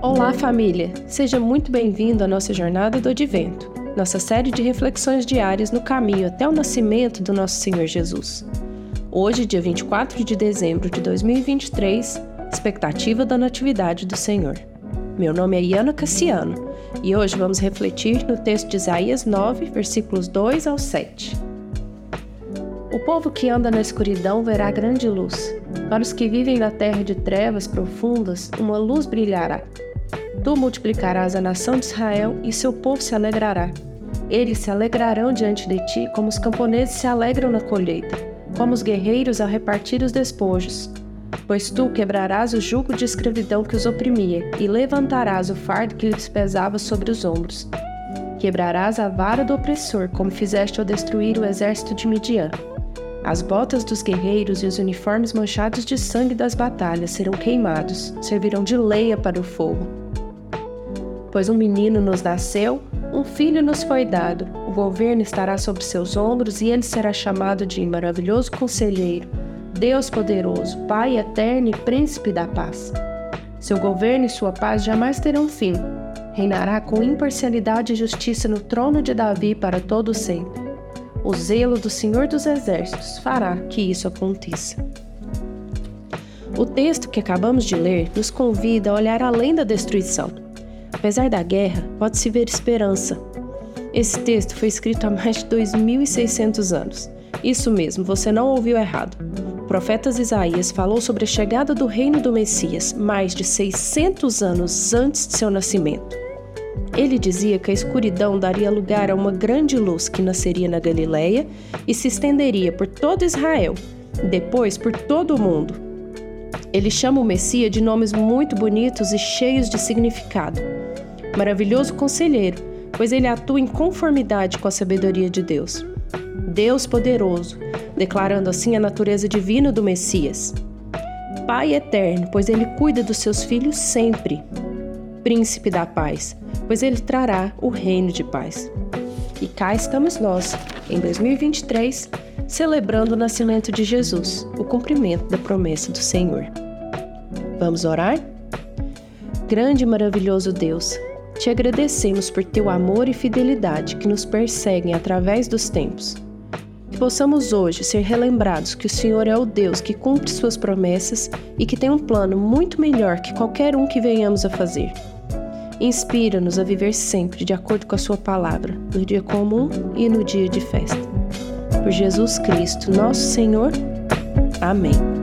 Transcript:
Olá, família! Seja muito bem-vindo à nossa jornada do Advento, nossa série de reflexões diárias no caminho até o nascimento do nosso Senhor Jesus. Hoje, dia 24 de dezembro de 2023, expectativa da Natividade do Senhor. Meu nome é Iana Cassiano e hoje vamos refletir no texto de Isaías 9, versículos 2 ao 7. O povo que anda na escuridão verá grande luz. Para os que vivem na terra de trevas profundas, uma luz brilhará. Tu multiplicarás a nação de Israel e seu povo se alegrará. Eles se alegrarão diante de ti, como os camponeses se alegram na colheita, como os guerreiros ao repartir os despojos. Pois tu quebrarás o jugo de escravidão que os oprimia, e levantarás o fardo que lhes pesava sobre os ombros. Quebrarás a vara do opressor, como fizeste ao destruir o exército de Midian. As botas dos guerreiros e os uniformes manchados de sangue das batalhas serão queimados, servirão de leia para o fogo Pois um menino nos nasceu, um filho nos foi dado, o governo estará sobre seus ombros e ele será chamado de maravilhoso conselheiro, Deus poderoso, Pai eterno e príncipe da paz. Seu governo e sua paz jamais terão fim. Reinará com imparcialidade e justiça no trono de Davi para todo sempre. O zelo do Senhor dos Exércitos fará que isso aconteça. O texto que acabamos de ler nos convida a olhar além da destruição Apesar da guerra, pode-se ver esperança. Esse texto foi escrito há mais de 2.600 anos. Isso mesmo, você não ouviu errado. O profeta Isaías falou sobre a chegada do reino do Messias mais de 600 anos antes de seu nascimento. Ele dizia que a escuridão daria lugar a uma grande luz que nasceria na Galileia e se estenderia por todo Israel, depois por todo o mundo. Ele chama o Messias de nomes muito bonitos e cheios de significado maravilhoso conselheiro, pois ele atua em conformidade com a sabedoria de Deus. Deus poderoso, declarando assim a natureza divina do Messias. Pai eterno, pois ele cuida dos seus filhos sempre. Príncipe da paz, pois ele trará o reino de paz. E cá estamos nós, em 2023, celebrando o nascimento de Jesus, o cumprimento da promessa do Senhor. Vamos orar? Grande e maravilhoso Deus, te agradecemos por teu amor e fidelidade que nos perseguem através dos tempos. Que possamos hoje ser relembrados que o Senhor é o Deus que cumpre suas promessas e que tem um plano muito melhor que qualquer um que venhamos a fazer. Inspira-nos a viver sempre de acordo com a Sua palavra, no dia comum e no dia de festa. Por Jesus Cristo, nosso Senhor. Amém.